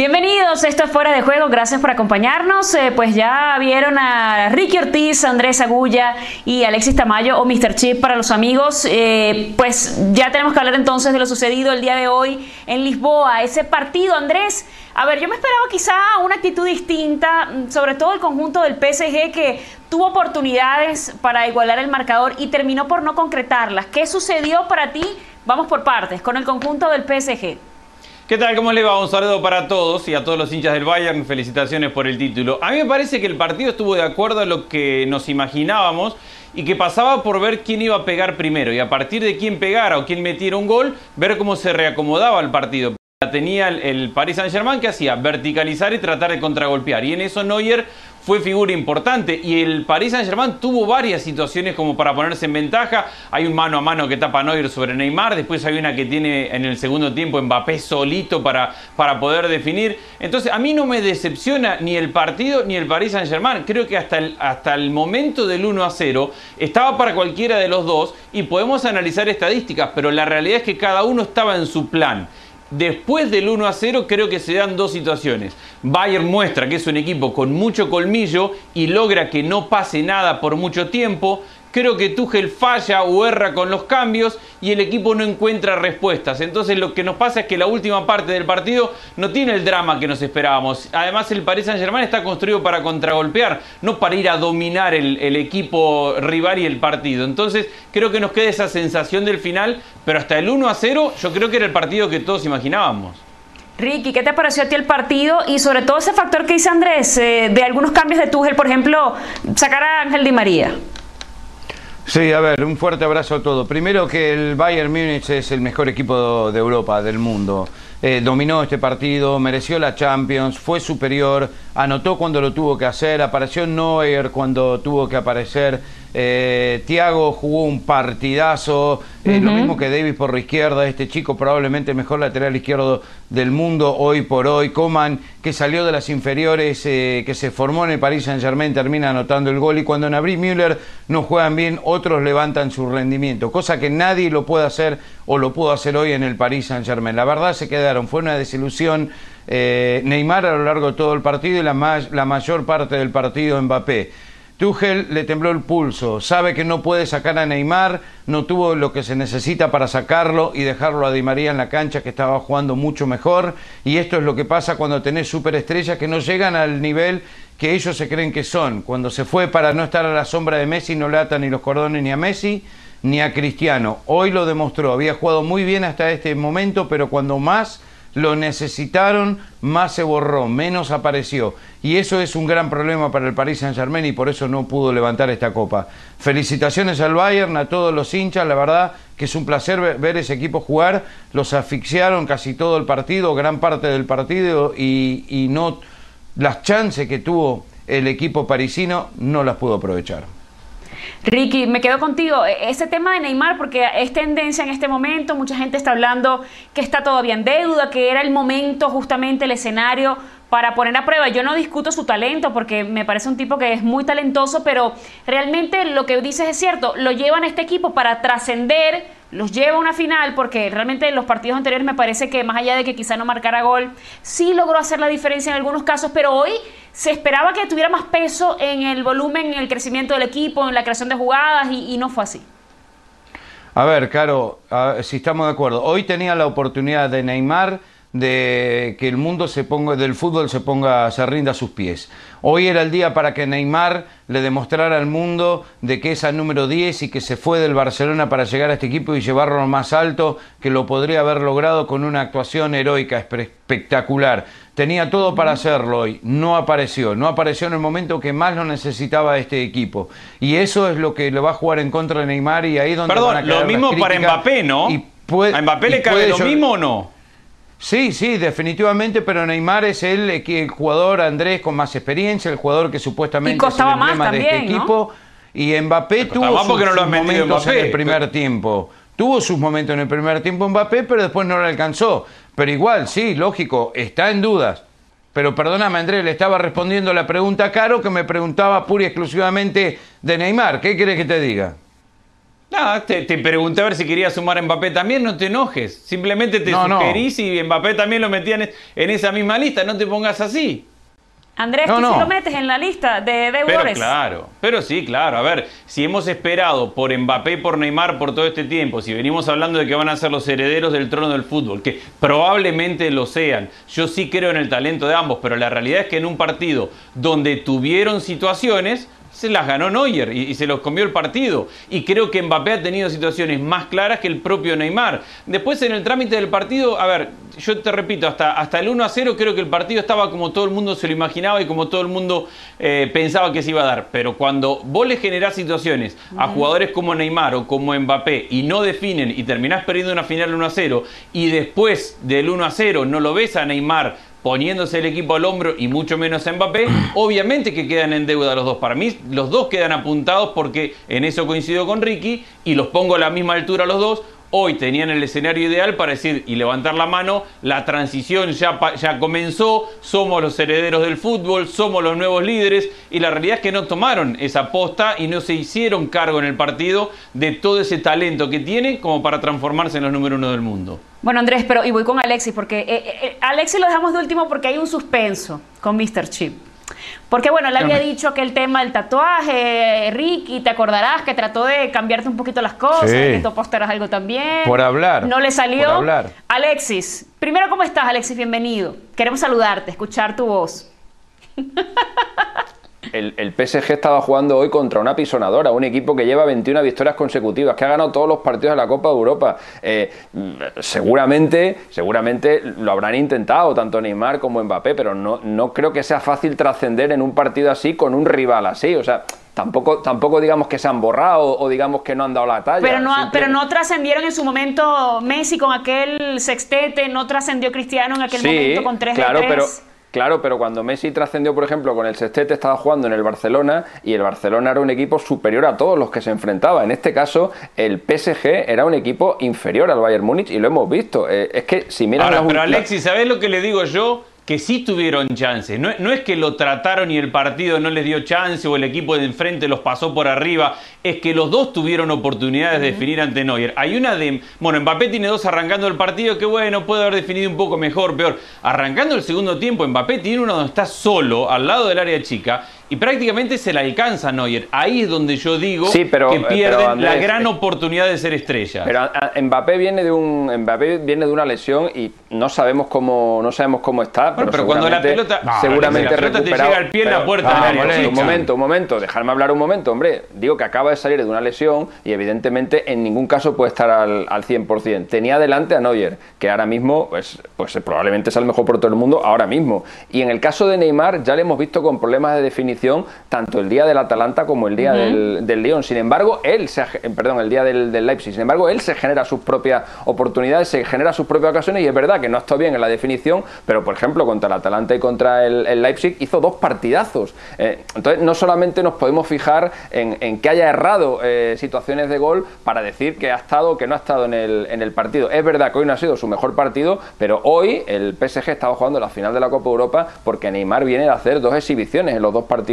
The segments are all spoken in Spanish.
Bienvenidos, esto es Fuera de Juego, gracias por acompañarnos. Eh, pues ya vieron a Ricky Ortiz, Andrés Agulla y Alexis Tamayo o Mr. Chip para los amigos. Eh, pues ya tenemos que hablar entonces de lo sucedido el día de hoy en Lisboa, ese partido, Andrés. A ver, yo me esperaba quizá una actitud distinta, mm, sobre todo el conjunto del PSG que tuvo oportunidades para igualar el marcador y terminó por no concretarlas. ¿Qué sucedió para ti? Vamos por partes, con el conjunto del PSG. ¿Qué tal? ¿Cómo le va? Un saludo para todos y a todos los hinchas del Bayern. Felicitaciones por el título. A mí me parece que el partido estuvo de acuerdo a lo que nos imaginábamos y que pasaba por ver quién iba a pegar primero y a partir de quién pegara o quién metiera un gol, ver cómo se reacomodaba el partido. Tenía el Paris Saint-Germain que hacía verticalizar y tratar de contragolpear y en eso Neuer fue figura importante y el Paris Saint-Germain tuvo varias situaciones como para ponerse en ventaja. Hay un mano a mano que tapa Neuer sobre Neymar, después hay una que tiene en el segundo tiempo Mbappé solito para, para poder definir. Entonces, a mí no me decepciona ni el partido ni el Paris Saint-Germain. Creo que hasta el, hasta el momento del 1 a 0 estaba para cualquiera de los dos y podemos analizar estadísticas, pero la realidad es que cada uno estaba en su plan. Después del 1 a 0 creo que se dan dos situaciones. Bayern muestra que es un equipo con mucho colmillo y logra que no pase nada por mucho tiempo. Creo que Tuchel falla o erra con los cambios y el equipo no encuentra respuestas. Entonces lo que nos pasa es que la última parte del partido no tiene el drama que nos esperábamos. Además el Paris Saint Germain está construido para contragolpear, no para ir a dominar el, el equipo rival y el partido. Entonces creo que nos queda esa sensación del final, pero hasta el 1 a 0 yo creo que era el partido que todos imaginábamos. Ricky, ¿qué te pareció a ti el partido? Y sobre todo ese factor que dice Andrés, eh, de algunos cambios de Tuchel, por ejemplo, sacar a Ángel Di María. Sí, a ver, un fuerte abrazo a todos. Primero que el Bayern Múnich es el mejor equipo de Europa, del mundo. Eh, dominó este partido, mereció la Champions, fue superior, anotó cuando lo tuvo que hacer, apareció Neuer cuando tuvo que aparecer, eh, Thiago jugó un partidazo, eh, lo mismo que Davis por la izquierda, este chico probablemente el mejor lateral izquierdo del mundo hoy por hoy, Coman que salió de las inferiores, eh, que se formó en el Paris Saint Germain, termina anotando el gol y cuando Nabri Müller no juegan bien, otros levantan su rendimiento, cosa que nadie lo puede hacer o lo pudo hacer hoy en el Paris Saint Germain. La verdad se fue una desilusión. Eh, Neymar a lo largo de todo el partido y la, mayor parte del partido Mbappé. Tuchel le tembló el pulso, sabe que no puede sacar a Neymar, no tuvo lo que se necesita para sacarlo y dejarlo a Di María en la cancha que estaba jugando mucho mejor. Y esto es lo que pasa cuando tenés superestrellas que no llegan al nivel que ellos se creen que son. Cuando se fue para no estar a la sombra de Messi, no le ni los cordones ni a Messi ni a Cristiano. Hoy lo demostró, había jugado muy bien hasta este momento, pero cuando más lo necesitaron, más se borró, menos apareció. Y eso es un gran problema para el Paris Saint Germain y por eso no pudo levantar esta copa. Felicitaciones al Bayern, a todos los hinchas, la verdad que es un placer ver ese equipo jugar. Los asfixiaron casi todo el partido, gran parte del partido y, y no las chances que tuvo el equipo parisino no las pudo aprovechar. Ricky, me quedo contigo. E, ese tema de Neymar, porque es tendencia en este momento, mucha gente está hablando que está todavía en deuda, que era el momento, justamente el escenario para poner a prueba. Yo no discuto su talento porque me parece un tipo que es muy talentoso, pero realmente lo que dices es cierto, lo llevan a este equipo para trascender, los lleva a una final porque realmente en los partidos anteriores me parece que más allá de que quizá no marcara gol, sí logró hacer la diferencia en algunos casos, pero hoy se esperaba que tuviera más peso en el volumen, en el crecimiento del equipo, en la creación de jugadas y, no fue así. A ver, Caro, si estamos de acuerdo, hoy tenía la oportunidad de Neymar de que el mundo se ponga, del fútbol se ponga, se rinda a sus pies. Hoy era el día para que Neymar le demostrara al mundo de que es el número 10 y que se fue del Barcelona para llegar a este equipo y llevarlo más alto, que lo podría haber logrado con una actuación heroica, espectacular. Tenía todo para hacerlo hoy, no apareció, no apareció en el momento que más lo necesitaba este equipo. Y eso es lo que le va a jugar en contra de Neymar y ahí donde... Perdón, lo mismo para Mbappé, ¿no? ¿A Mbappé le cabe lo mismo o no? Sí, sí, definitivamente, pero Neymar es el, el, jugador, Andrés, con más experiencia, el jugador que supuestamente es el emblema de este equipo. Y Mbappé tuvo sus, no momentos en el primer tiempo. Tuvo sus momentos en el primer tiempo Mbappé, pero después no lo alcanzó. Pero igual, sí, lógico, está en dudas. Pero perdóname, Andrés, le estaba respondiendo la pregunta a Caro que me preguntaba pura y exclusivamente de Neymar. ¿Qué quieres que te diga? Nada, te, pregunté a ver si quería sumar a Mbappé también, no te enojes. Simplemente te sugerís y Mbappé también lo metían en esa misma lista, no te pongas así. Andrés, tú sí lo metes en la lista de deudores. Pero claro, pero sí, claro. A ver, si hemos esperado por Mbappé y por Neymar por todo este tiempo, si venimos hablando de que van a ser los herederos del trono del fútbol, que probablemente lo sean, yo sí creo en el talento de ambos, pero la realidad es que en un partido donde tuvieron situaciones, se las ganó Neuer y, se los comió el partido. Y creo que Mbappé ha tenido situaciones más claras que el propio Neymar. Después en el trámite del partido, a ver, yo te repito, hasta, hasta el 1 a 0 creo que el partido estaba como todo el mundo se lo imaginaba y como todo el mundo eh, pensaba que se iba a dar. Pero cuando vos le generás situaciones a jugadores como Neymar o como Mbappé y no definen y terminás perdiendo una final 1 a 0 y después del 1 a 0 no lo ves a Neymar poniéndose el equipo al hombro y mucho menos a Mbappé, obviamente que quedan en deuda los dos. Para mí, los dos quedan apuntados porque en eso coincido con Ricky y los pongo a la misma altura los dos. Hoy tenían el escenario ideal para decir y levantar la mano, la transición ya, ya comenzó, somos los herederos del fútbol, somos los nuevos líderes y la realidad es que no tomaron esa posta y no se hicieron cargo en el partido de todo ese talento que tienen como para transformarse en los número uno del mundo. Bueno, Andrés, pero y voy con Alexis, porque eh, eh, Alexis lo dejamos de último porque hay un suspenso con Mr. Chip. Porque bueno, le había dicho que el tema del tatuaje, Ricky, te acordarás que trató de cambiarte un poquito las cosas, que tú posteras algo también. Por hablar. No le salió. Por hablar. Alexis, primero, ¿cómo estás, Alexis? Bienvenido. Queremos saludarte, escuchar tu voz. el, PSG estaba jugando hoy contra una pisonadora, un equipo que lleva 21 victorias consecutivas, que ha ganado todos los partidos de la Copa de Europa. Eh, seguramente, seguramente lo habrán intentado, tanto Neymar como Mbappé, pero no, no creo que sea fácil trascender en un partido así con un rival así. O sea, Tampoco, tampoco digamos que se han borrado o digamos que no han dado la talla. Pero no, pero no trascendieron en su momento Messi con aquel sextete, no trascendió Cristiano en aquel momento con 3 claro, pero Claro, pero cuando Messi trascendió, por ejemplo, con el sextete, estaba jugando en el Barcelona y el Barcelona era un equipo superior a todos los que se enfrentaba. En este caso, el PSG era un equipo inferior al Bayern Múnich y lo hemos visto. Eh, es que si miras Ahora, pero Alexis, ¿sabes lo que le digo yo? Que sí tuvieron chance. No, no, es que lo trataron y el partido no les dio chance o el equipo de enfrente los pasó por arriba. Es que los dos tuvieron oportunidades de definir ante Neuer. Hay una de. Bueno, Mbappé tiene dos arrancando el partido que, bueno, puede haber definido un poco mejor, peor. Arrancando el segundo tiempo, Mbappé tiene uno donde está solo, al lado del área chica y prácticamente se la alcanza Neuer. Ahí es donde yo digo que eh, pierden la gran oportunidad de ser estrella. Pero Mbappé viene de un Mbappé viene de una lesión y no sabemos cómo no sabemos cómo está. pero, cuando la pelota seguramente la te llega al pie en la puerta. un momento, un momento, dejarme hablar un momento, hombre. Digo que acaba de salir de una lesión y evidentemente en ningún caso puede estar al, al 100%. Tenía delante a Neuer, que ahora mismo pues, pues probablemente es el mejor por todo el mundo ahora mismo. Y en el caso de Neymar ya le hemos visto con problemas de definición tanto el día del Atalanta como el día del, del Lyon. Sin embargo, él se, perdón, el día del, Leipzig. Sin embargo, él se genera sus propias oportunidades, se genera sus propias ocasiones y es verdad que no está bien en la definición, pero por ejemplo contra el Atalanta y contra el, Leipzig hizo dos partidazos. Eh, entonces, no solamente nos podemos fijar en, que haya errado eh, situaciones de gol para decir que ha estado o que no ha estado en el, en el partido. Es verdad que hoy no ha sido su mejor partido, pero hoy el PSG estaba jugando la final de la Copa Europa porque Neymar viene de hacer dos exhibiciones en los dos partidos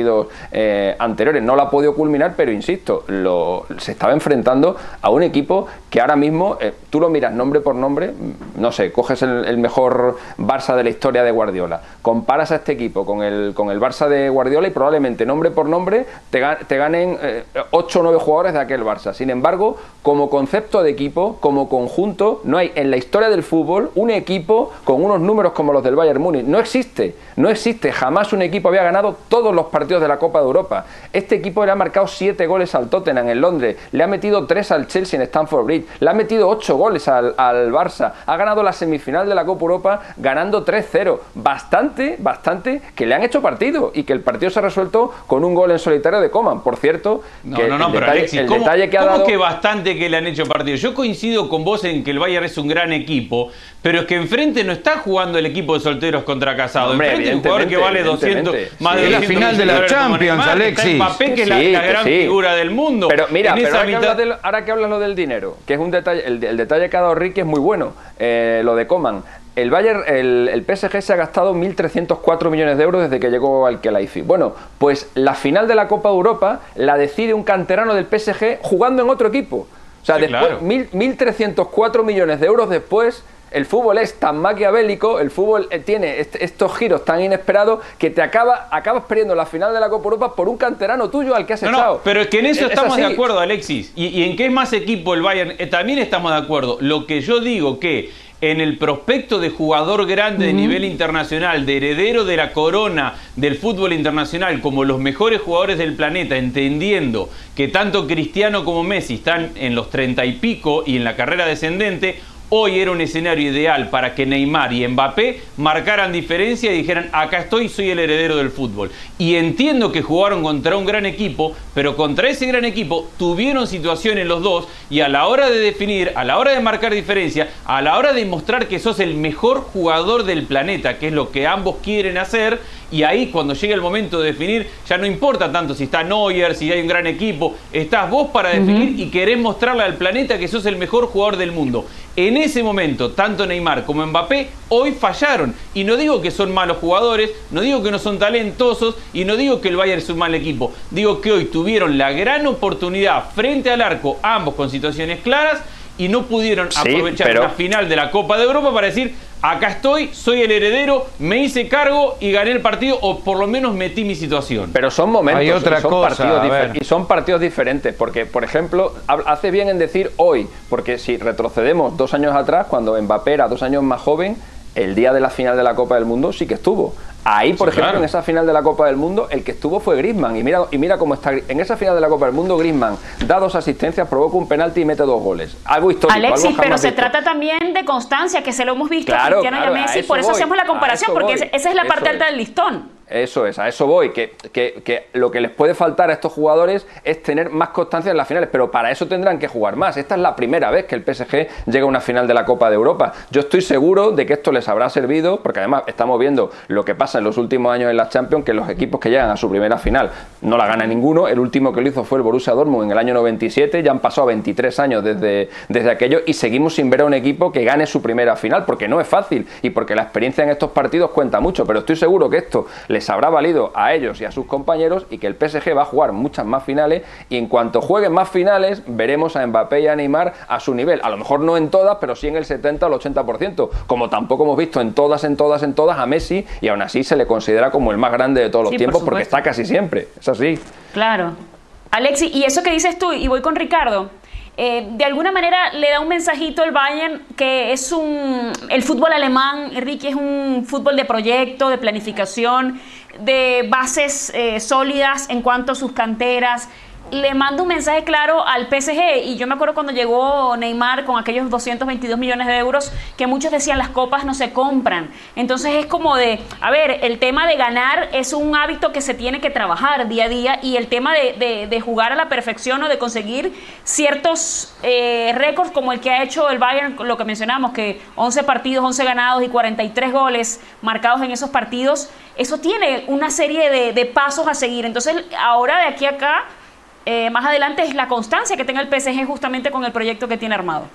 eh, anteriores. No la ha podido culminar, pero insisto, lo, se estaba enfrentando a un equipo que ahora mismo, eh, tú lo miras nombre por nombre, mm, no sé, coges el, mejor Barça de la historia de Guardiola, comparas a este equipo con el, con el Barça de Guardiola y probablemente nombre por nombre te, te ganen 8 o 9 jugadores de aquel Barça. Sin embargo, como concepto de equipo, como conjunto, no hay en la historia del fútbol un equipo con unos números como los del Bayern Múnich. No existe, no existe. Jamás un equipo había ganado todos los partidos de la Copa de Europa. Este equipo le ha marcado 7 goles al Tottenham en Londres, le ha metido 3 al Chelsea en Stamford Bridge, le ha metido 8 goles al, Barça, ha ganado la semifinal de la Copa Europa ganando 3-0. Bastante, bastante que le han hecho partido y que el partido se ha resuelto con un gol en solitario de Coman. Por cierto, no, no, no, pero Alexis, el detalle que ha dado... que bastante que le han hecho partido? Yo coincido con vos en que el Bayern es un gran equipo, pero es que enfrente no está jugando el equipo de solteros contra casados. enfrente un jugador que vale 200, más de la final de la Champions, Alexis. Mbappé, que es la, gran figura del mundo. Pero mira, ahora, que hablas lo del dinero, que es un detalle, el, detalle que ha dado Ricky es muy bueno, eh, lo de Coman. El Bayern, el, PSG se ha gastado 1.304 millones de euros desde que llegó al Kelaifi. Bueno, pues la final de la Copa de Europa la decide un canterano del PSG jugando en otro equipo. sea, Sí, después, claro. mil- 1.304 millones de euros después, el fútbol es tan maquiavélico, el fútbol eh, tiene est- estos giros tan inesperados que te acaba, acabas perdiendo la final de la Copa Europa por un canterano tuyo al que has No, echado. no, pero es que en eso Es- es estamos de acuerdo, Alexis. Y, y en qué es más equipo el Bayern, eh, también estamos de acuerdo. Lo que yo digo que en el prospecto de jugador grande de nivel internacional, de heredero de la corona del fútbol internacional, como los mejores jugadores del planeta, entendiendo que tanto Cristiano como Messi están en los treinta y pico y en la carrera descendente, Hoy era un escenario ideal para que Neymar y Mbappé marcaran diferencia y dijeran, acá estoy, soy el heredero del fútbol. Y entiendo que jugaron contra un gran equipo, pero contra ese gran equipo tuvieron situaciones los dos y a la hora de definir, a la hora de marcar diferencia, a la hora de mostrar que sos el mejor jugador del planeta, que es lo que ambos quieren hacer, y ahí cuando llega el momento de definir, ya no importa tanto si está Neuer, si hay un gran equipo, estás vos para definir y querés mostrarle al planeta que sos el mejor jugador del mundo. En ese momento, tanto Neymar como Mbappé hoy fallaron. Y no digo que son malos jugadores, no digo que no son talentosos y no digo que el Bayern es un mal equipo. Digo que hoy tuvieron la gran oportunidad frente al arco, ambos con situaciones claras, y no pudieron Sí, aprovechar pero- la final de la Copa de Europa para decir, acá estoy, soy el heredero, me hice cargo y gané el partido o por lo menos metí mi situación. Pero son momentos Hay otra y son cosa, partidos y son partidos diferentes, porque por ejemplo hace bien en decir hoy, porque si retrocedemos dos años atrás, cuando Mbappé era dos años más joven, el día de la final de la Copa del Mundo sí que estuvo. Ahí, por Sí, ejemplo, claro. en esa final de la Copa del Mundo, el que estuvo fue Griezmann. Y mira, y mira cómo está. En esa final de la Copa del Mundo, Griezmann da dos asistencias, provoca un penalti y mete dos goles. Algo histórico. Alexis, algo pero se visto. trata también de constancia, que se lo hemos visto a Claro, Cristiano claro, y a Messi, por eso voy, hacemos la comparación, porque voy, esa es la parte es. alta del listón. Eso es, a eso voy, que, que- que lo que les puede faltar a estos jugadores es tener más constancia en las finales, pero para eso tendrán que jugar más. Esta es la primera vez que el PSG llega a una final de la Copa de Europa. Yo estoy seguro de que esto les habrá servido, porque además estamos viendo lo que pasa en los últimos años en la Champions, que los equipos que llegan a su primera final no la gana ninguno. El último que lo hizo fue el Borussia Dortmund en el año 97, ya han pasado 23 años desde, desde aquello y seguimos sin ver a un equipo que gane su primera final, porque no es fácil y porque la experiencia en estos partidos cuenta mucho, pero estoy seguro que esto les habrá valido a ellos y a sus compañeros y que el PSG va a jugar muchas más finales y en cuanto jueguen más finales veremos a Mbappé y a Neymar a su nivel, a lo mejor no en todas, pero sí en el 70 o el 80%, como tampoco hemos visto en todas, en todas, en todas a Messi y aún así se le considera como el más grande de todos los Sí, por tiempos porque está casi siempre, es así. Claro. Alexi, y eso que dices tú, y voy con Ricardo, eh, de alguna manera le da un mensajito al Bayern que es un. El fútbol alemán, Ricky, es un fútbol de proyecto, de planificación, de bases eh, sólidas en cuanto a sus canteras. Le manda un mensaje claro al PSG y yo me acuerdo cuando llegó Neymar con aquellos 222 millones de euros que muchos decían las copas no se compran. Entonces es como de, a ver, el tema de ganar es un hábito que se tiene que trabajar día a día y el tema de, de- jugar a la perfección o de conseguir ciertos eh, récords como el que ha hecho el Bayern, lo que mencionamos, que 11 partidos, 11 ganados y 43 goles marcados en esos partidos, eso tiene una serie de, de pasos a seguir. Entonces ahora de aquí a acá eh, más adelante es la constancia que tenga el PSG justamente con el proyecto que tiene armado.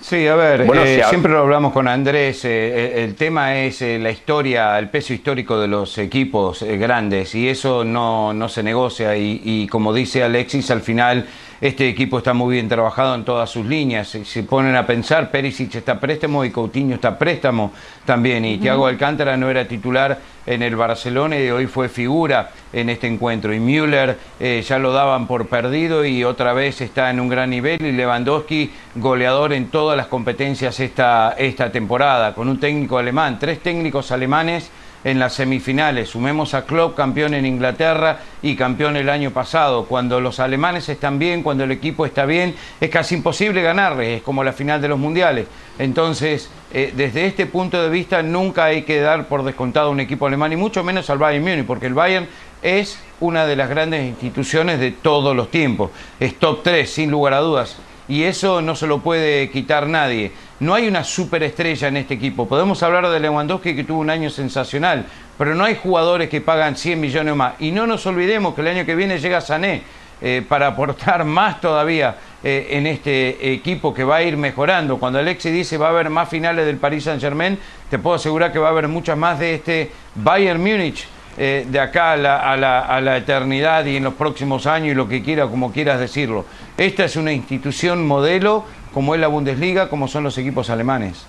Sí, a ver, Bueno, eh, si siempre lo hablamos con Andrés, eh, el, el tema es eh, la historia, el peso histórico de los equipos eh, grandes y eso no, no se negocia y, y como dice Alexis, al final este equipo está muy bien trabajado en todas sus líneas, si se ponen a pensar, Perisic está préstamo y Coutinho está préstamo también. Y Thiago Alcántara no era titular en el Barcelona y hoy fue figura en este encuentro. Y Müller eh, ya lo daban por perdido y otra vez está en un gran nivel. Y Lewandowski goleador en todas las competencias esta, esta temporada con un técnico alemán, tres técnicos alemanes en las semifinales. Sumemos a Klopp, campeón en Inglaterra y campeón el año pasado. Cuando los alemanes están bien, cuando el equipo está bien, es casi imposible ganarles, es como la final de los mundiales. Entonces, eh, desde este punto de vista, nunca hay que dar por descontado a un equipo alemán y mucho menos al Bayern Múnich, porque el Bayern es una de las grandes instituciones de todos los tiempos. Es top 3, sin lugar a dudas. Y eso no se lo puede quitar nadie. No hay una superestrella en este equipo. Podemos hablar de Lewandowski que tuvo un año sensacional, pero no hay jugadores que pagan 100 millones más. Y no nos olvidemos que el año que viene llega Sané eh, para aportar más todavía eh, en este equipo que va a ir mejorando. Cuando Alexi dice va a haber más finales del Paris Saint Germain, te puedo asegurar que va a haber muchas más de este Bayern Múnich eh, de acá a la, a, la, a la eternidad y en los próximos años y lo que quiera, como quieras decirlo. Esta es una institución modelo como es la Bundesliga, como son los equipos alemanes.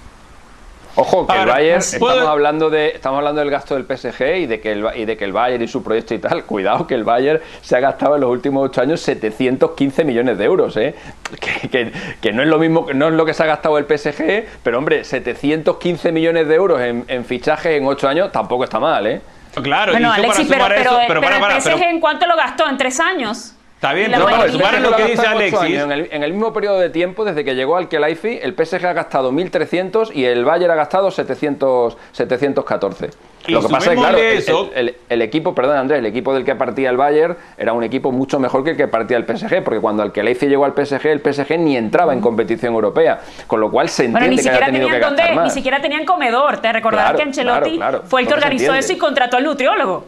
Ojo, que el Bayern, ¿puedo- estamos hablando, de, estamos hablando del gasto del PSG y de, que el, y de que el Bayern y su proyecto y tal. Cuidado, que el Bayern se ha gastado en los últimos ocho años 715 millones de euros, ¿eh? Que, que- que no es lo mismo, no es lo que se ha gastado el PSG, pero hombre, 715 millones de euros en, en fichajes en ocho años tampoco está mal, ¿eh? Claro, Bueno, y Alexis, para pero, pero, eso, pero, para, el PSG pero- en cuánto lo gastó en tres años. Está bien, para el sumar PSG lo que dice Alexis. En el, en el mismo periodo de tiempo, desde que llegó al Kelaifi, el PSG ha gastado 1.300 y el Bayern ha gastado 700, 714. Y Lo que pasa es que, claro, el, eso- el- el- el equipo, perdón Andrés, el equipo del que partía el Bayern era un equipo mucho mejor que el que partía el PSG, porque cuando el Kelaifi llegó al PSG, el PSG ni entraba en competición europea, con lo cual se Bueno, entiende ni que haya siquiera tenido que tenían gastar dónde, ni más. siquiera tenían comedor. Te recordarás Claro, que Ancelotti claro, claro. fue el que organizó eso y contrató al nutriólogo.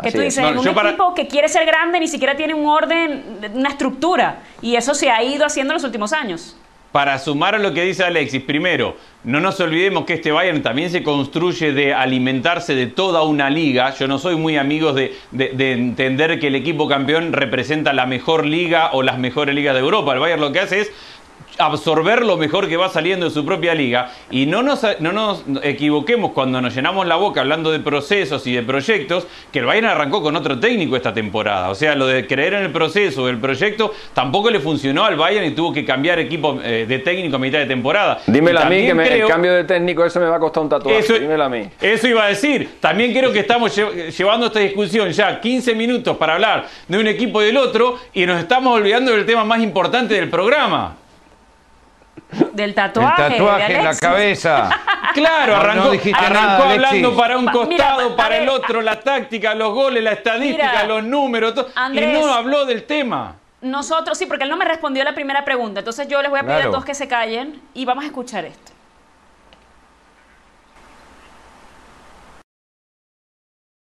Que Así tú es. dices, No, en un para- equipo que quiere ser grande ni siquiera tiene un orden, una estructura. Y eso se ha ido haciendo en los últimos años. Para sumar a lo que dice Alexis, primero, no nos olvidemos que este Bayern también se construye de alimentarse de toda una liga. Yo no soy muy amigo de, de- de entender que el equipo campeón representa la mejor liga o las mejores ligas de Europa. El Bayern lo que hace es absorber lo mejor que va saliendo de su propia liga y no nos, no nos equivoquemos cuando nos llenamos la boca hablando de procesos y de proyectos que el Bayern arrancó con otro técnico esta temporada. O sea, lo de creer en el proceso, del proyecto, tampoco le funcionó al Bayern y tuvo que cambiar equipo eh, de técnico a mitad de temporada. Dímelo a mí, que me- el cambio de técnico ese me va a costar un tatuaje. eso, Dímelo a mí. eso iba a decir. También creo que estamos lle- llevando esta discusión ya 15 minutos para hablar de un equipo y del otro y nos estamos olvidando del tema más importante del programa. Del El tatuaje. de tatuaje en la cabeza. Claro, No, no arrancó, dijiste arrancó nada, Alexis. hablando para un costado, mira, para el otro, la táctica, los goles, la estadística, Mira, los números, todo, y no habló del tema. Nosotros, sí, porque él no me respondió la primera pregunta. Entonces yo les voy a pedir Claro. a todos que se callen y vamos a escuchar esto.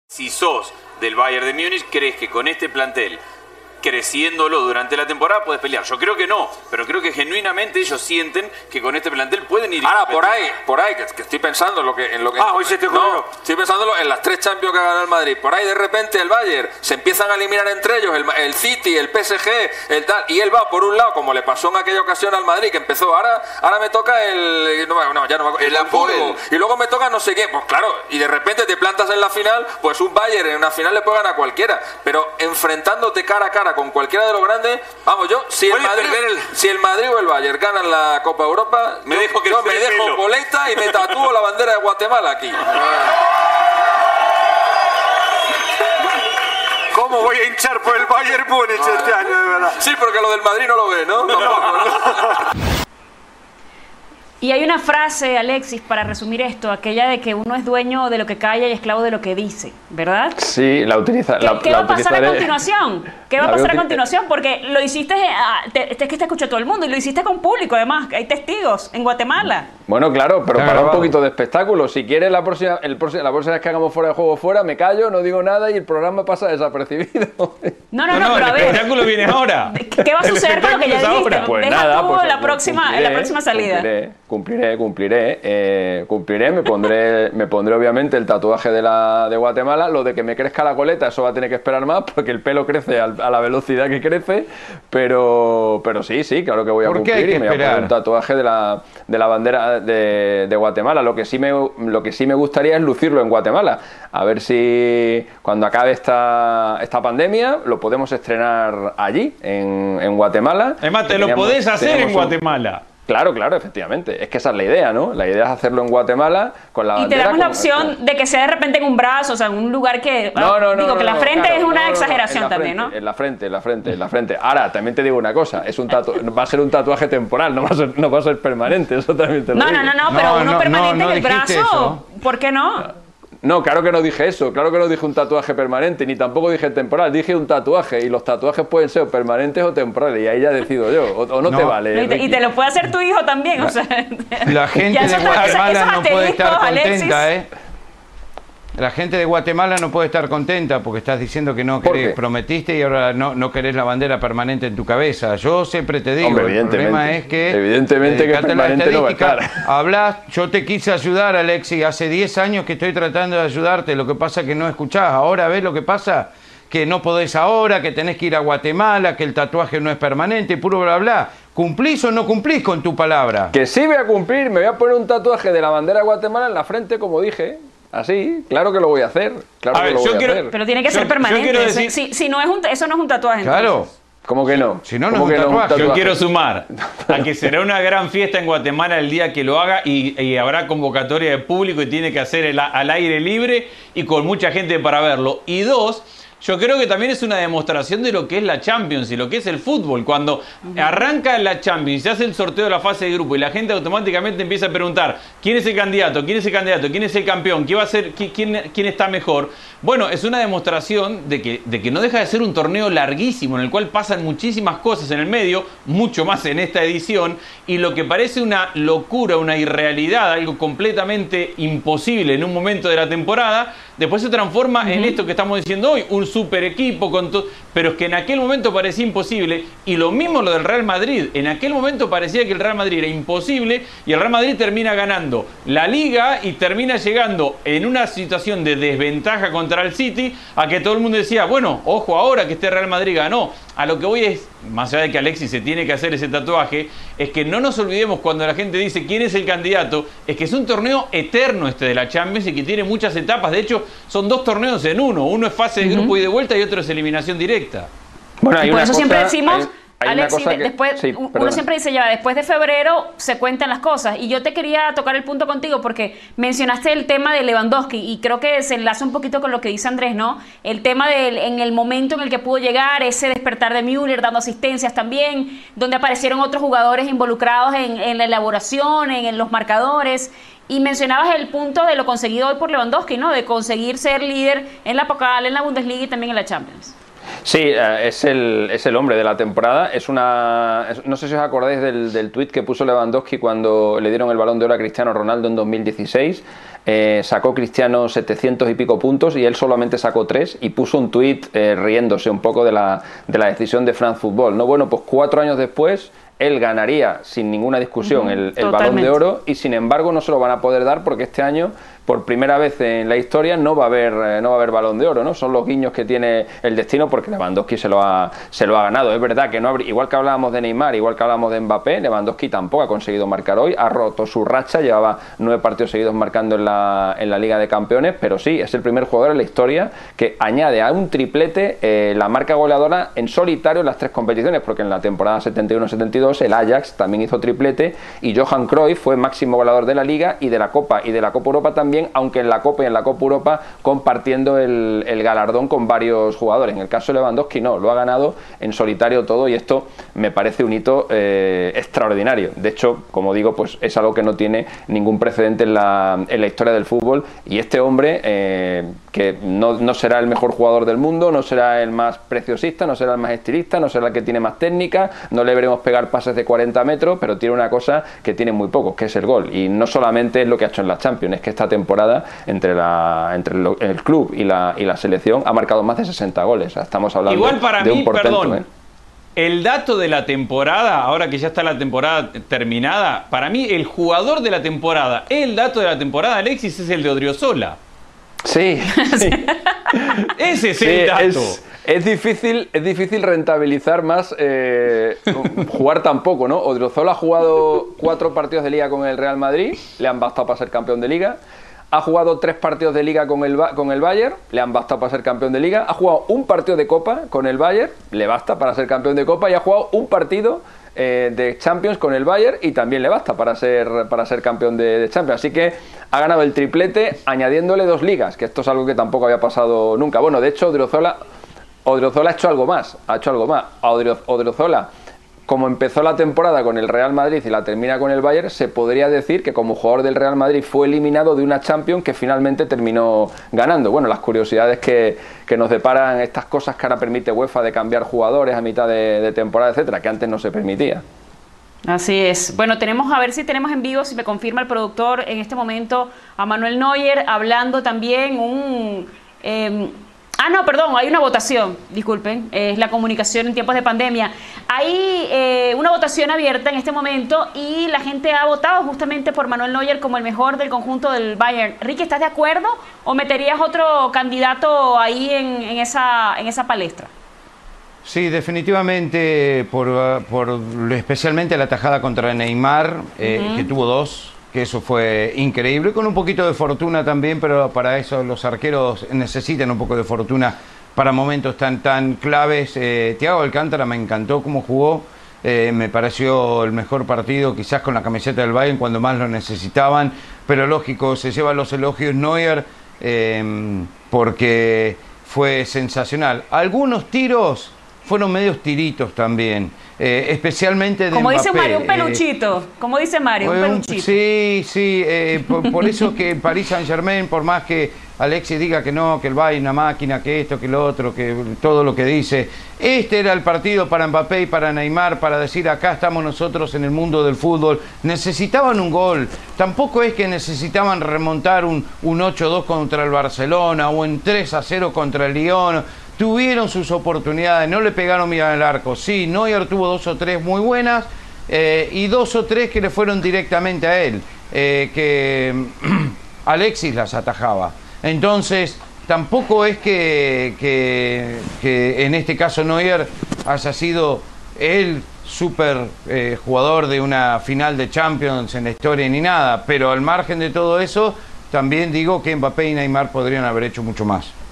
Si sos del Bayern de Múnich, crees que con este plantel, creciéndolo durante la temporada, puedes pelear. Yo creo que no, pero creo que genuinamente ellos sienten que con este plantel pueden ir. y Ahora, por ahí, por ahí, que, que estoy pensando en lo que... En lo que Ah, hoy se te. No, estoy pensando en las tres Champions que ha ganado el Madrid. Por ahí, de repente, el Bayern se empiezan a eliminar entre ellos, el, el City, el PSG, el tal, y él va por un lado, como le pasó en aquella ocasión al Madrid, que empezó, ahora ahora me toca el... No, no, ya no me acuerdo, El Hamburgo. y luego me toca no sé qué. Pues claro, y de repente te plantas en la final, pues un Bayern en una final le puede ganar a cualquiera, pero enfrentándote cara a cara con cualquiera de los grandes, vamos, yo, si el, Madrid, el- si el Madrid o el Bayern ganan la Copa Europa, Me yo, dejo yo crecer me dejo pelo. boleta y me tatúo la bandera de Guatemala aquí. ¿Cómo voy a hinchar por el Bayern Múnich este año, de verdad? Sí, porque lo del Madrid no lo ve, ¿no? Tampoco, ¿no? Y hay una frase, Alexis, para resumir esto, aquella de que uno es dueño de lo que calla y esclavo de lo que dice, ¿verdad? Sí, la utiliza. ¿Qué, la- qué la va a pasar a continuación? ¿Qué va a pasar a continuación? Porque lo hiciste, ah, es que te escuchó todo el mundo y lo hiciste con público, además, hay testigos en Guatemala. Bueno, claro, pero para un poquito de espectáculo. Si quieres la próxima, el próximo- la próxima vez que hagamos fuera de juego fuera, me callo, no digo nada y el programa pasa desapercibido. No, no, no, pero a el ver. espectáculo viene ahora. ¿Qué va a El suceder con lo que ya dijiste? Pues Deja nada, tú pues en la próxima, en la próxima salida. Cumpliré, cumpliré, cumpliré, eh, cumpliré, me pondré, me pondré obviamente el tatuaje de la de Guatemala, lo de que me crezca la coleta, eso va a tener que esperar más porque el pelo crece al- a la velocidad que crece, pero, pero sí, sí, claro que voy a ¿Por qué cumplir hay que y me voy a poner un tatuaje de la, de la bandera de, de Guatemala. Lo que sí me lo que sí me gustaría es lucirlo en Guatemala. A ver si cuando acabe esta, esta pandemia lo podemos estrenar allí, en, en Guatemala. Además, te lo podés hacer en un- Guatemala. Claro, claro, efectivamente. Es que esa es la idea, ¿no? La idea es hacerlo en Guatemala con la Y te bandera damos la con- opción de que sea de repente en un brazo, o sea, en un lugar que... No, no, no. Digo, no, que la frente claro, es una no, no, exageración también, frente, ¿no? En la frente, en la frente, en la frente. Ahora, también te digo una cosa, es un tatu va a ser un tatuaje temporal, no va a ser, no va a ser permanente, eso también te lo No, digo. no, no, no, pero No, uno no, permanente no, no en el brazo, eso. ¿por qué no? No, claro que no dije eso, claro que no dije un tatuaje permanente, ni tampoco dije temporal, dije un tatuaje y los tatuajes pueden ser permanentes o temporales y ahí ya decido yo, o, o no, No. te vale. y, te, y te lo puede hacer tu hijo también, o sea... La gente de Guatemala no puede estar asteriscos, Alexis. contenta, ¿eh? La gente de Guatemala no puede estar contenta porque estás diciendo que no ¿Por querés, prometiste y ahora no, no querés la bandera permanente en tu cabeza. Yo siempre te digo, Hombre, el problema es que... Evidentemente que permanente no va a estar. Hablas, yo te quise ayudar, Alexi, hace 10 años que estoy tratando de ayudarte, lo que pasa es que no escuchás. Ahora ves lo que pasa, que no podés ahora, que tenés que ir a Guatemala, que el tatuaje no es permanente, puro bla bla. ¿Cumplís o no cumplís con tu palabra? Que sí voy a cumplir, me voy a poner un tatuaje de la bandera de Guatemala en la frente, como dije. Así, claro que lo voy a hacer. Claro A que ver, lo voy a hacer. Pero tiene que Yo- ser permanente. decir- si, si no es un, eso no es un tatuaje. Claro. entonces. ¿Cómo que no? Si no, no ¿Cómo es un que tatuaje. Yo quiero sumar a que será una gran fiesta en Guatemala el día que lo haga y, y habrá convocatoria de público y tiene que hacer el a- al aire libre y con mucha gente para verlo. Y dos, yo creo que también es una demostración de lo que es la Champions y lo que es el fútbol. Cuando arranca la Champions, se hace el sorteo de la fase de grupo y la gente automáticamente empieza a preguntar quién es el candidato, quién es el candidato, quién es el campeón, quién va a ser, qui- quién, quién está mejor. Bueno, es una demostración de que, de que no deja de ser un torneo larguísimo en el cual pasan muchísimas cosas en el medio, mucho más en esta edición, y lo que parece una locura, una irrealidad, algo completamente imposible en un momento de la temporada, después se transforma en esto que estamos diciendo hoy, un super equipo con todo, pero es que en aquel momento parecía imposible, y lo mismo lo del Real Madrid, en aquel momento parecía que el Real Madrid era imposible, y el Real Madrid termina ganando la liga y termina llegando en una situación de desventaja contra el City, a que todo el mundo decía, bueno, ojo ahora que este Real Madrid ganó. A lo que voy es, más allá de que Alexis se tiene que hacer ese tatuaje, es que no nos olvidemos cuando la gente dice quién es el candidato, es que es un torneo eterno este de la Champions y que tiene muchas etapas. De hecho, son dos torneos en uno. Uno es fase de grupo y de vuelta y otro es eliminación directa. Bueno, hay Y por una eso siempre decimos, hay- hay una Alexis, cosa de- que- después, sí, uno perdona. siempre dice, ya, después de febrero se cuentan las cosas. Y yo te quería tocar el punto contigo porque mencionaste el tema de Lewandowski y creo que se enlaza un poquito con lo que dice Andrés, ¿no? El tema del en el momento en el que pudo llegar, ese despertar de Müller dando asistencias también, donde aparecieron otros jugadores involucrados en, en la elaboración, en, en los marcadores. Y mencionabas el punto de lo conseguido hoy por Lewandowski, ¿no? De conseguir ser líder en la Pokal, en la Bundesliga y también en la Champions. Sí, eh, es el, es el hombre de la temporada. Es una, es- no sé si os acordáis del, del tuit que puso Lewandowski cuando le dieron el balón de oro a Cristiano Ronaldo en 2016. Eh, sacó Cristiano 700 y pico puntos y él solamente sacó 3 y puso un tuit eh, riéndose un poco de la, de la decisión de France Football. ¿no? Bueno, pues cuatro años después él ganaría sin ninguna discusión el, el balón de oro y sin embargo no se lo van a poder dar porque este año por primera vez en la historia no va a haber eh, no va a haber balón de oro no son los guiños que tiene el destino porque Lewandowski se lo ha se lo ha ganado. Es verdad que no habría- igual que hablábamos de Neymar igual que hablábamos de Mbappé Lewandowski tampoco ha conseguido marcar hoy ha roto su racha llevaba nueve partidos seguidos marcando en la en la Liga de Campeones pero sí es el primer jugador en la historia que añade a un triplete eh, la marca goleadora en solitario en las tres competiciones porque en la temporada 71-72 el Ajax también hizo triplete y Johan Cruyff fue máximo goleador de la Liga y de la Copa y de la Copa Europa también aunque en la Copa y en la Copa Europa compartiendo el, galardón con varios jugadores. En el caso de Lewandowski no lo ha ganado en solitario todo y esto me parece un hito eh, extraordinario. De hecho como digo pues es algo que no tiene ningún precedente en la, en la historia del fútbol y este hombre eh, que no, no será el mejor jugador del mundo no será el más preciosista no será el más estilista no será el que tiene más técnica no le veremos pegar pases de 40 metros pero tiene una cosa que tiene muy pocos que es el gol y no solamente es lo que ha hecho en la Champions es que esta temporada entre, la, entre el club y la, y la selección ha marcado más de 60 goles O sea, estamos hablando Igual para de mí, un portento perdón, ¿eh? el dato de la temporada, ahora que ya está la temporada terminada, para mí el jugador de la temporada, el dato de la temporada, Alexis, es el de Odriozola. Sí, sí. Ese es Sí, el dato. es, es difícil, es difícil rentabilizar más eh, jugar tampoco, ¿no? Odriozola ha jugado cuatro partidos de liga con el Real Madrid, le han bastado para ser campeón de liga. Ha jugado tres partidos de liga con el, con el Bayern, le han bastado para ser campeón de liga. Ha jugado un partido de copa con el Bayern, le basta para ser campeón de copa. Y ha jugado un partido eh, de Champions con el Bayern y también le basta para ser, para ser campeón de, Champions. Así que ha ganado el triplete añadiéndole dos ligas, que esto es algo que tampoco había pasado nunca. Bueno, de hecho, Odriozola, Odriozola ha hecho algo más, ha hecho algo más. Odriozola, como empezó la temporada con el Real Madrid y la termina con el Bayern, se podría decir que como jugador del Real Madrid fue eliminado de una Champions que finalmente terminó ganando. Bueno, las curiosidades que, que nos deparan estas cosas que ahora permite UEFA de cambiar jugadores a mitad de, temporada, etcétera, que antes no se permitía. Así es. Bueno, tenemos a ver si tenemos en vivo, si me confirma el productor en este momento, a Manuel Neuer hablando también un... eh, Ah, no, perdón, hay una votación, disculpen, es la comunicación en tiempos de pandemia. Hay eh, una votación abierta en este momento y la gente ha votado justamente por Manuel Neuer como el mejor del conjunto del Bayern. Ricky, ¿estás de acuerdo o meterías otro candidato ahí en, esa, en esa palestra? Sí, definitivamente, por, por especialmente la tajada contra Neymar, eh, que tuvo dos, que eso fue increíble, con un poquito de fortuna también, pero para eso los arqueros necesitan un poco de fortuna para momentos tan, tan claves. Eh, Tiago Alcántara me encantó cómo jugó, eh, me pareció el mejor partido, quizás con la camiseta del Bayern cuando más lo necesitaban, pero lógico, se llevan los elogios Neuer em, porque fue sensacional. Algunos tiros fueron medios tiritos también. Eh, especialmente de Como dice Mario, un eh, peluchito. como dice Mario, un peluchito. Sí, sí, eh, por, eso que París Saint Germain, por más que Alexis diga que no, que el Bayern una máquina, que esto, que lo otro, que todo lo que dice, este era el partido para Mbappé y para Neymar, para decir acá estamos nosotros en el mundo del fútbol. Necesitaban un gol. Tampoco es que necesitaban remontar un, un 8-2 contra el Barcelona o un 3-0 contra el Lyon tuvieron sus oportunidades, no le pegaron bien al arco. Sí, Neuer tuvo dos o tres muy buenas eh, y dos o tres que le fueron directamente a él, eh, que Alexis las atajaba. Entonces, tampoco es que, que, en este caso Neuer haya sido el super eh, jugador de una final de Champions en la historia ni nada, pero al margen de todo eso, también digo que Mbappé y Neymar podrían haber hecho mucho más.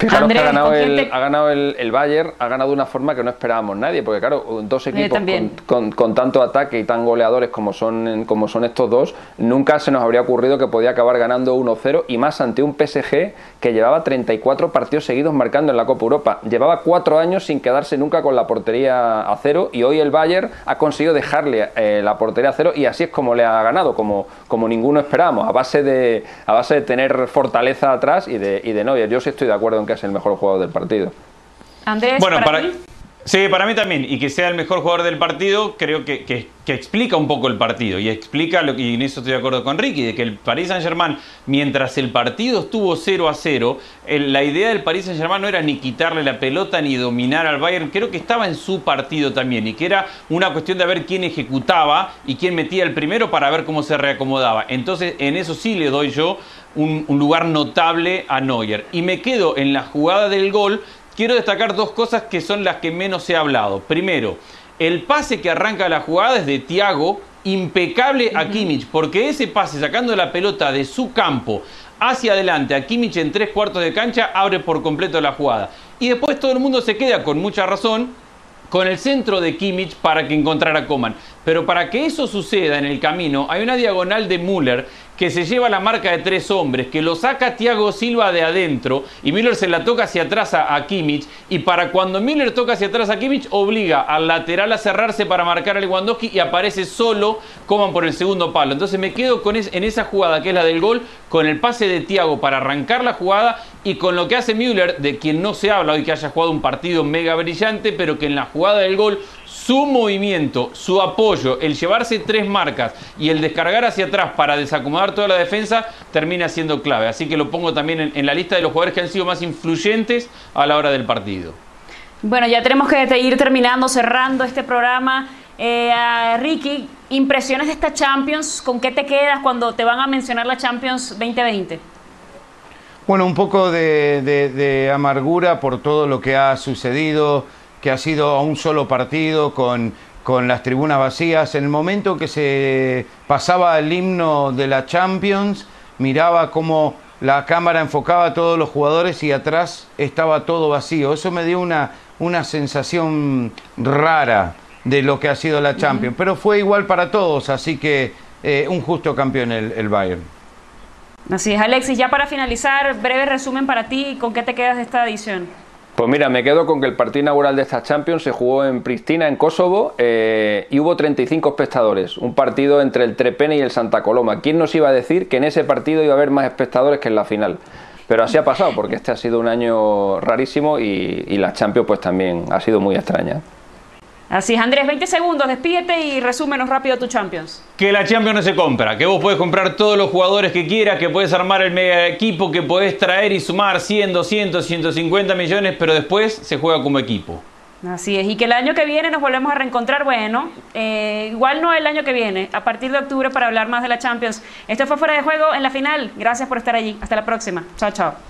Fijaros que ha ganado, el, ha ganado el, Bayern, ha ganado de una forma que no esperábamos nadie, porque claro, dos equipos con, tanto ataque y tan goleadores como son, como son estos dos, nunca se nos habría ocurrido que podía acabar ganando 1-0 y más ante un PSG que llevaba 34 partidos seguidos marcando en la Copa Europa. Llevaba cuatro años sin quedarse nunca con la portería a cero y hoy el Bayern ha conseguido dejarle eh, la portería a cero y así es como le ha ganado, como, como ninguno esperábamos, a base de, a base de tener fortaleza atrás y de, y de Neuer. Yo sí estoy de acuerdo en que es el mejor jugador del partido. Andrés, bueno, para, Sí, para mí también. Y que sea el mejor jugador del partido, creo que, que, explica un poco el partido. Y explica, lo, y en eso estoy de acuerdo con Ricky, de que el Paris Saint-Germain, mientras el partido estuvo 0 a 0, la idea del Paris Saint-Germain no era ni quitarle la pelota ni dominar al Bayern. Creo que estaba en su partido también. Y que era una cuestión de ver quién ejecutaba y quién metía el primero para ver cómo se reacomodaba. Entonces, en eso sí le doy yo un, lugar notable a Neuer. Y me quedo en la jugada del gol. Quiero destacar dos cosas que son las que menos he hablado. Primero, el pase que arranca la jugada es de Thiago, impecable a Kimmich, porque ese pase sacando la pelota de su campo hacia adelante a Kimmich en tres cuartos de cancha abre por completo la jugada. Y después todo el mundo se queda con mucha razón con el centro de Kimmich para que encontrara Coman. Pero para que eso suceda en el camino, hay una diagonal de Müller que se lleva la marca de tres hombres, que lo saca Thiago Silva de adentro y Müller se la toca hacia atrás a, Kimmich y para cuando Müller toca hacia atrás a Kimmich obliga al lateral a cerrarse para marcar a Lewandowski y aparece solo Coman por el segundo palo. Entonces me quedo con en esa jugada que es la del gol, con el pase de Thiago para arrancar la jugada y con lo que hace Müller, de quien no se habla hoy que haya jugado un partido mega brillante, pero que en la jugada del gol su movimiento, su apoyo, el llevarse tres marcas y el descargar hacia atrás para desacomodar toda la defensa termina siendo clave. Así que lo pongo también en, la lista de los jugadores que han sido más influyentes a la hora del partido. Bueno, ya tenemos que ir terminando, cerrando este programa. Eh, Ricky, impresiones de esta Champions, ¿con qué te quedas cuando te van a mencionar la Champions 2020? Bueno, un poco de amargura por todo lo que ha sucedido que ha sido a un solo partido con, con las tribunas vacías. En el momento que se pasaba el himno de la Champions, miraba cómo la cámara enfocaba a todos los jugadores y atrás estaba todo vacío. Eso me dio una, una sensación rara de lo que ha sido la Champions, pero fue igual para todos, así que eh, un justo campeón el, el Bayern. Así es, Alexis, ya para finalizar, breve resumen para ti, ¿con qué te quedas de esta edición? Pues mira, me quedo con que el partido inaugural de esta Champions se jugó en Pristina, en Kosovo, eh, y hubo 35 espectadores. Un partido entre el Trepene y el Santa Coloma. ¿Quién nos iba a decir que en ese partido iba a haber más espectadores que en la final? Pero así ha pasado, porque este ha sido un año rarísimo y, la Champions pues también ha sido muy extraña. Así es, Andrés, 20 segundos, despídete y resúmenos rápido tu Champions. Que la Champions no se compra, que vos podés comprar todos los jugadores que quieras, que podés armar el mega equipo, que podés traer y sumar 100, 200, 150 millones, pero después se juega como equipo. Así es, y que el año que viene nos volvemos a reencontrar, bueno, eh, igual no el año que viene, a partir de octubre para hablar más de la Champions. Esto fue Fuera de Juego en la final, gracias por estar allí, hasta la próxima, chao, chao.